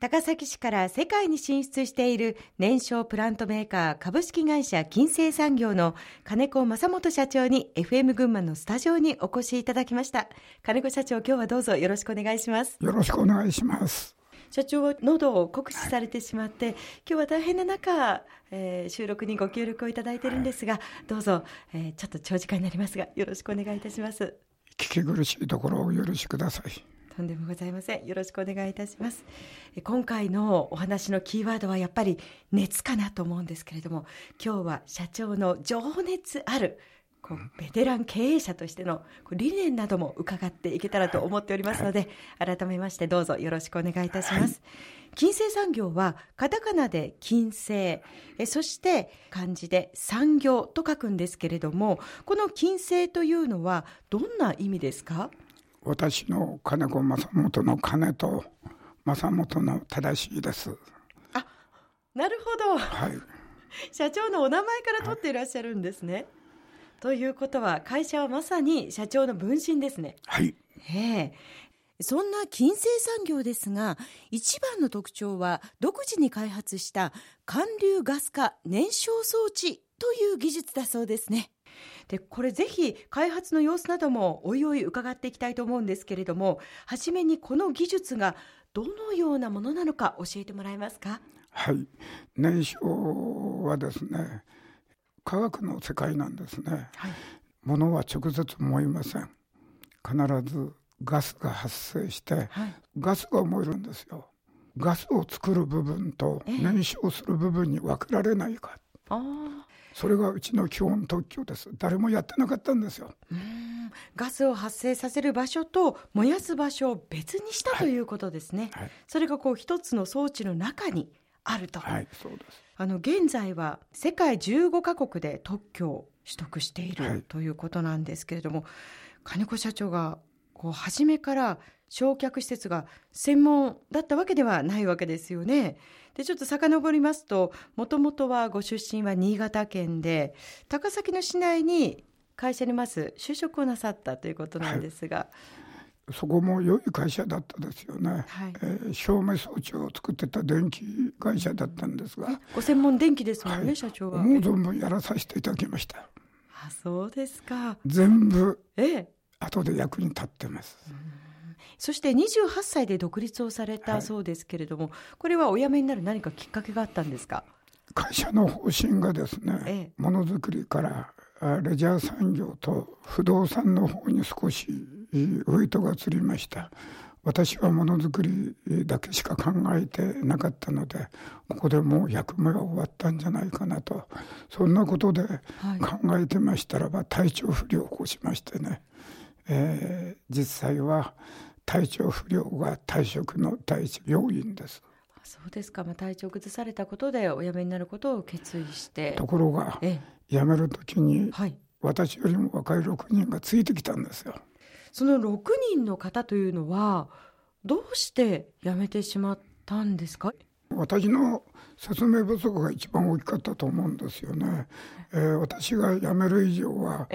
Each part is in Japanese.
高崎市から世界に進出している燃焼プラントメーカー株式会社金星産業の金子正元社長に FM 群馬のスタジオにお越しいただきました。金子社長今日はどうぞよろしくお願いします。よろしくお願いします。社長は喉を酷使されてしまって、はい、今日は大変な中、えー、収録にご協力をいただいているんですが、はい、どうぞ、えー、ちょっと長時間になりますがよろしくお願いいたします。聞き苦しいところをお許しくださいとんでもございません。よろしくお願いいたします。今回のお話のキーワードはやっぱり熱かなと思うんですけれども、今日は社長の情熱あるこうベテラン経営者としての理念なども伺っていけたらと思っておりますので、改めましてどうぞよろしくお願いいたします。金星産業はカタカナで金星、えそして漢字で産業と書くんですけれども、この金星というのはどんな意味ですか？私の金子正元の金と正元の正しいです。あ、なるほど。はい。社長のお名前から取っていらっしゃるんですね。はい、ということは、会社はまさに社長の分身ですね。はい。ええ。そんな金星産業ですが、一番の特徴は独自に開発した寒流ガス化燃焼装置という技術だそうですね。で、これぜひ開発の様子などもおいおい伺っていきたいと思うんですけれども、はじめにこの技術がどのようなものなのか教えてもらえますか？はい。燃焼はですね、科学の世界なんですね。はい。ものは直接燃えません。必ずガスが発生して、はい、ガスが燃えるんですよ。ガスを作る部分と燃焼する部分に分けられないか。あそれがうちの基本特許です。誰もやってなかったんですよ。ガスを発生させる場所と燃やす場所を別にしたということですね。はいはい、それがこう一つの装置の中にあると。はい、そうです。あの、現在は世界15カ国で特許を取得している、はい、ということなんですけれども、金子社長がこう初めから焼却施設が専門だったわけではないわけですよね。で、ちょっと遡りますと、もともとはご出身は新潟県で、高崎の市内に会社にまず就職をなさったということなんですが。はい。そこも良い会社だったですよね、はい、えー、照明装置を作ってた電気会社だったんですが。ご専門電気ですもんね、はい、社長は。もう存分やらさせていただきました。あそうですか。全部ええ。後で役に立ってます、うんそして28歳で独立をされたそうですけれども、はい、これはお辞めになる何かきっかけがあったんですか？会社の方針がですね、ものづくりからレジャー産業と不動産の方に少しウエイトが移りました。私はものづくりだけしか考えてなかったのでここでもう役目は終わったんじゃないかなと。そんなことで考えてましたらば体調不良を起こしましてね、えー、実際は体調不良が退職の第一要因です。そうですか、まあ、体調崩されたことでお辞めになることを決意して。ところが辞める時に、はい、私よりも若い6人がついてきたんですよ。その6人の方というのはどうして辞めてしまったんですか？私の説明不足が一番大きかったと思うんですよね、えー、私が辞める以上は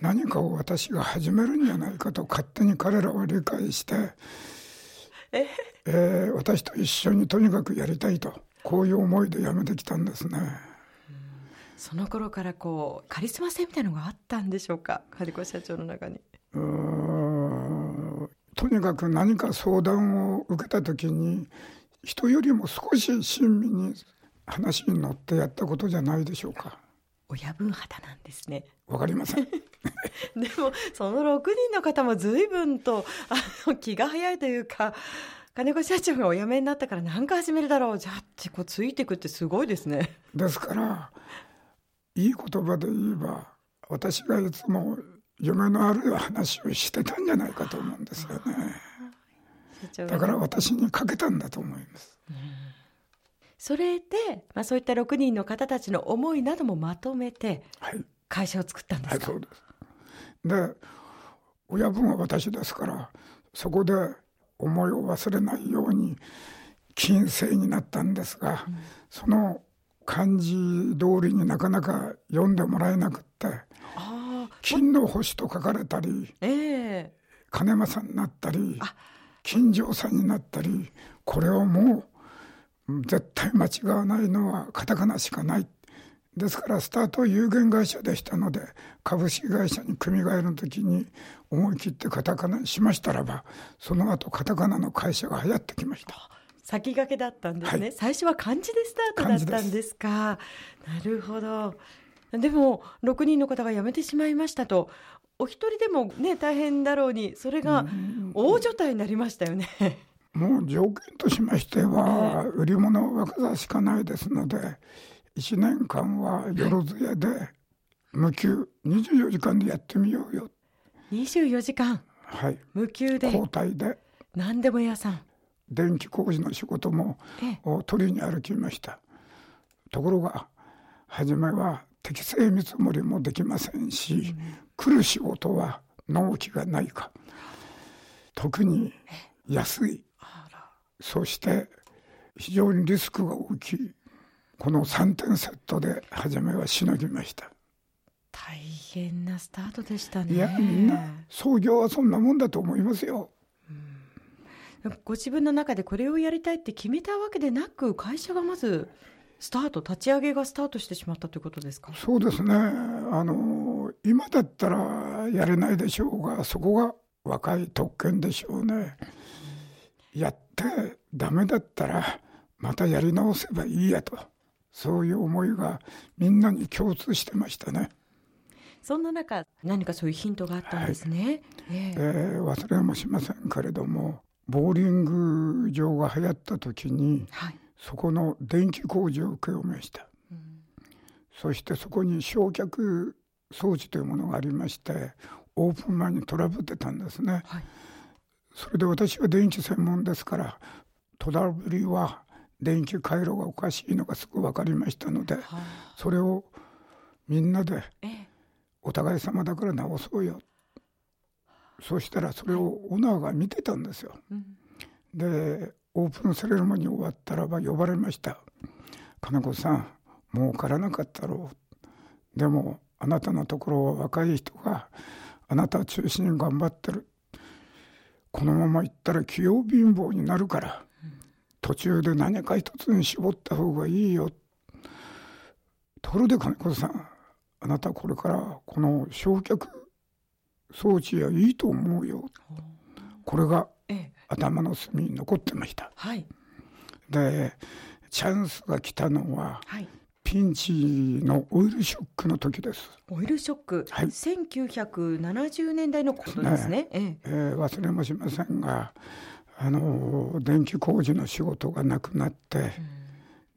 何かを私が始めるんじゃないかと勝手に彼らは理解して、え？えー、私と一緒にとにかくやりたいとこういう思いで辞めてきたんですね。その頃からこうカリスマ性みたいなのがあったんでしょうか？金子社長の中に。うんとにかく何か相談を受けた時に人よりも少し親身に話に乗ってやったことじゃないでしょうか。親分肌なんですね。わかりません。でも、その6人の方も随分と、あの、気が早いというか、金子社長がお辞めになったから何か始めるだろう。じゃあってこうついていくってすごいですね。ですから、いい言葉で言えば、私がいつも夢のある話をしてたんじゃないかと思うんですよね。だから私にかけたんだと思います。それで、まあ、そういった6人の方たちの思いなどもまとめて、会社を作ったんですか、はい、はい、そうです。で、親分は私ですから、そこで思いを忘れないように、金星になったんですが、うん、その漢字通りになかなか読んでもらえなくって、金の星と書かれたり、えー、金間さんになったり、金城さんになったり、これをもう絶対間違わないのはカタカナしかないですからスタートは有限会社でしたので株式会社に組み替える時に思い切ってカタカナにしましたらばその後カタカナの会社が流行ってきました。先駆けだったんですね、はい、最初は漢字でスタートだったんですか。なるほど。でも6人の方が辞めてしまいましたとお一人でもね大変だろうにそれが大所帯になりましたよね。もう条件としましては、売り物は若さしかないですので1年間はよろずやで無給24時間でやってみようよ。24時間？はい。無給で？交代で。何でも屋さん？電気工事の仕事も取りに歩きました。ところが初めは適正見積もりもできませんし、うん、来る仕事は納期がないか。特に安い。そして非常にリスクが大きいこの3点セットで初めはしのぎました。大変なスタートでしたね。いやみんな創業はそんなもんだと思いますよ、うん、ご自分の中でこれをやりたいって決めたわけでなく会社がまずスタート立ち上げがスタートしてしまったということですか？そうですね。あの今だったらやれないでしょうがそこが若い特権でしょうね、やってダメだったらまたやり直せばいいやとそういう思いがみんなに共通してましたね。そんな中何かそういうヒントがあったんですね、はい、えー、えー、忘れもしませんけれどもボーリング場が流行った時に、はい、そこの電気工事を請け負いました、うん、そしてそこに焼却装置というものがありましてオープン前にトラブってたんですね、はい、それで私は電気専門ですからトラブルは電気回路がおかしいのがすぐ分かりましたので、はあ、それをみんなでお互い様だから直そうよ。そうしたらそれをオーナーが見てたんですよ。うん、でオープンセレモニー終わったらば呼ばれました「金子さんもうからなかったろう」でもあなたのところは若い人があなた中心に頑張ってる。このまま行ったら器用貧乏になるから、途中で何か一つに絞った方がいいよ。ところで金子さんあなたこれからこの焼却装置はいいと思うよ。これが頭の隅に残ってました、はい、でチャンスが来たのは、はい、ピンチのオイルショックの時です。オイルショック、はい、1970年代のことですね。ね。えー、忘れもしませんが、あの電気工事の仕事がなくなって、うん、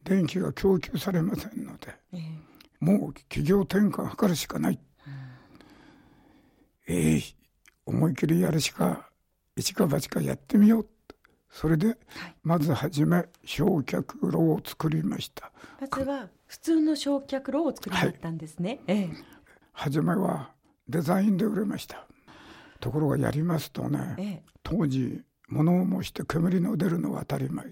電気が供給されませんので、えー、もう企業転換を図るしかない。うん、えー、思い切りやるしか一か八かやってみよう。それで、まずはじめ焼却炉を作りました。まずは普通の焼却炉を作りったんですね、はい、ええ、初めはデザインで売れました。ところがやりますとね、ええ、当時物を申して煙の出るのは当たり前。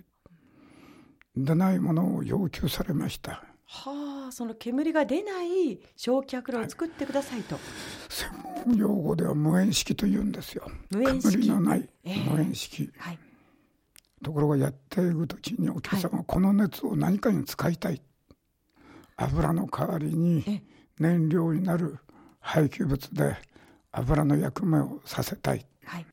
出ないものを要求されました。はあその煙が出ない焼却炉を作ってくださいと、はい、専門用語では無煙式と言うんですよ。無煙式。煙のない無煙式、えー、はい。ところがやっていく時にお客様はこの熱を何かに使いたい、はい、油の代わりに燃料になる廃棄物で油の役目をさせたい、はい、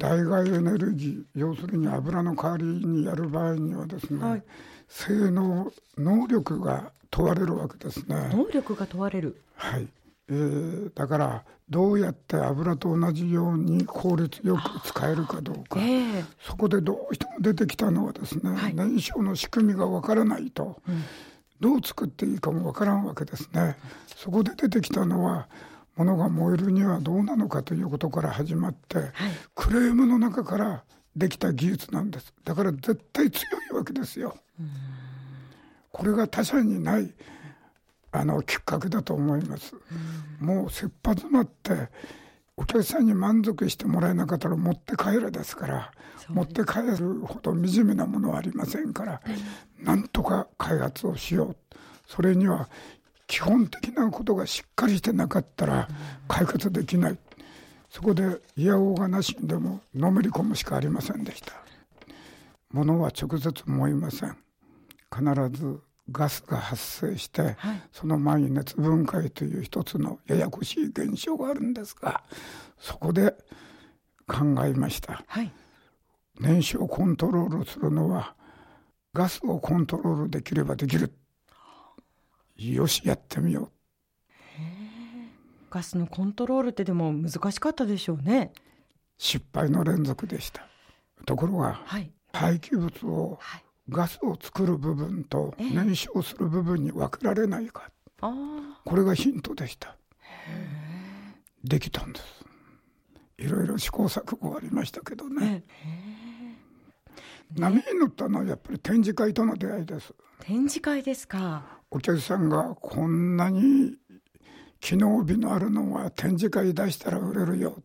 代替エネルギー要するに油の代わりにやる場合にはですね、はい、性能能力が問われるわけですね。能力が問われる。はい。えー、だからどうやって油と同じように効率よく使えるかどうか、えー、そこでどうしても出てきたのはですね、はい、燃焼の仕組みがわからないと、うん、どう作っていいかもわからんわけですね。そこで出てきたのは物が燃えるにはどうなのかということから始まって、はい、クレームの中からできた技術なんです。だから絶対強いわけですよ。これが他社にないあのきっかけだと思います。もう切羽詰まってお客さんに満足してもらえなかったら持って帰れですから持って帰るほど惨めなものはありませんから、うん、なんとか開発をしよう。それには基本的なことがしっかりしてなかったら解決できない、そこで嫌おうがなしにでものめり込むしかありませんでした。ものは直接燃えません。必ずガスが発生して、はい、その前に熱分解という一つのややこしい現象があるんですがそこで考えました、はい、燃焼コントロールするのはガスをコントロールできればできるよしやってみよう。ガスのコントロールってでも難しかったでしょうね。失敗の連続でした。ところが、はい、廃棄物を、はい、ガスを作る部分と燃焼する部分に分けられないか、えー、これがヒントでした。できたんです。いろいろ試行錯誤ありましたけどね、えー、波に乗ったのはやっぱり展示会との出会いです。展示会ですか。お客さんがこんなに機能美のあるのは展示会出したら売れるよ。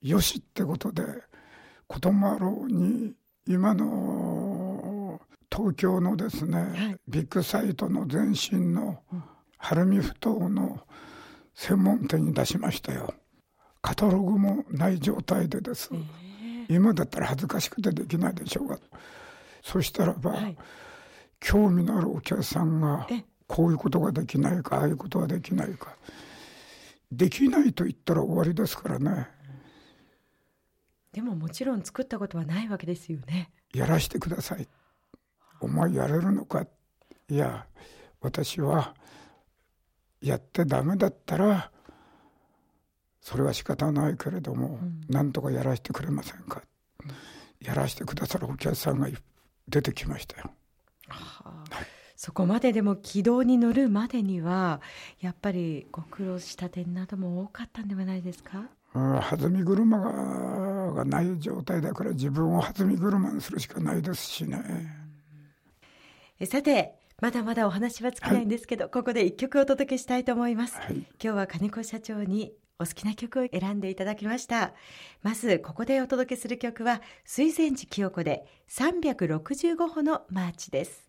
よしってことでこともあろうに今の東京のですね、はい、ビッグサイトの前身の晴海ふ頭の専門店に出しましたよ。カタログもない状態でです、えー、今だったら恥ずかしくてできないでしょうが。そしたらば、はい、興味のあるお客さんがこういうことができないかああいうことができないか。できないと言ったら終わりですからね。でももちろん作ったことはないわけですよね。やらしてください。お前やれるのか。いや私はやってダメだったらそれは仕方ないけれども、うん、なんとかやらせてくれませんか、うん、やらせてくださるお客さんが出てきましたよ。はあ、はい。そこまででも軌道に乗るまでにはやっぱりご苦労した点なども多かったんではないですか、うん、弾み車ががない状態だから自分を弾み車にするしかないですしね。えさてまだまだお話は尽きないんですけど、はい、ここで一曲お届けしたいと思います、はい、今日は金子社長にお好きな曲を選んでいただきました。まずここでお届けする曲は水前寺清子で365歩のマーチです。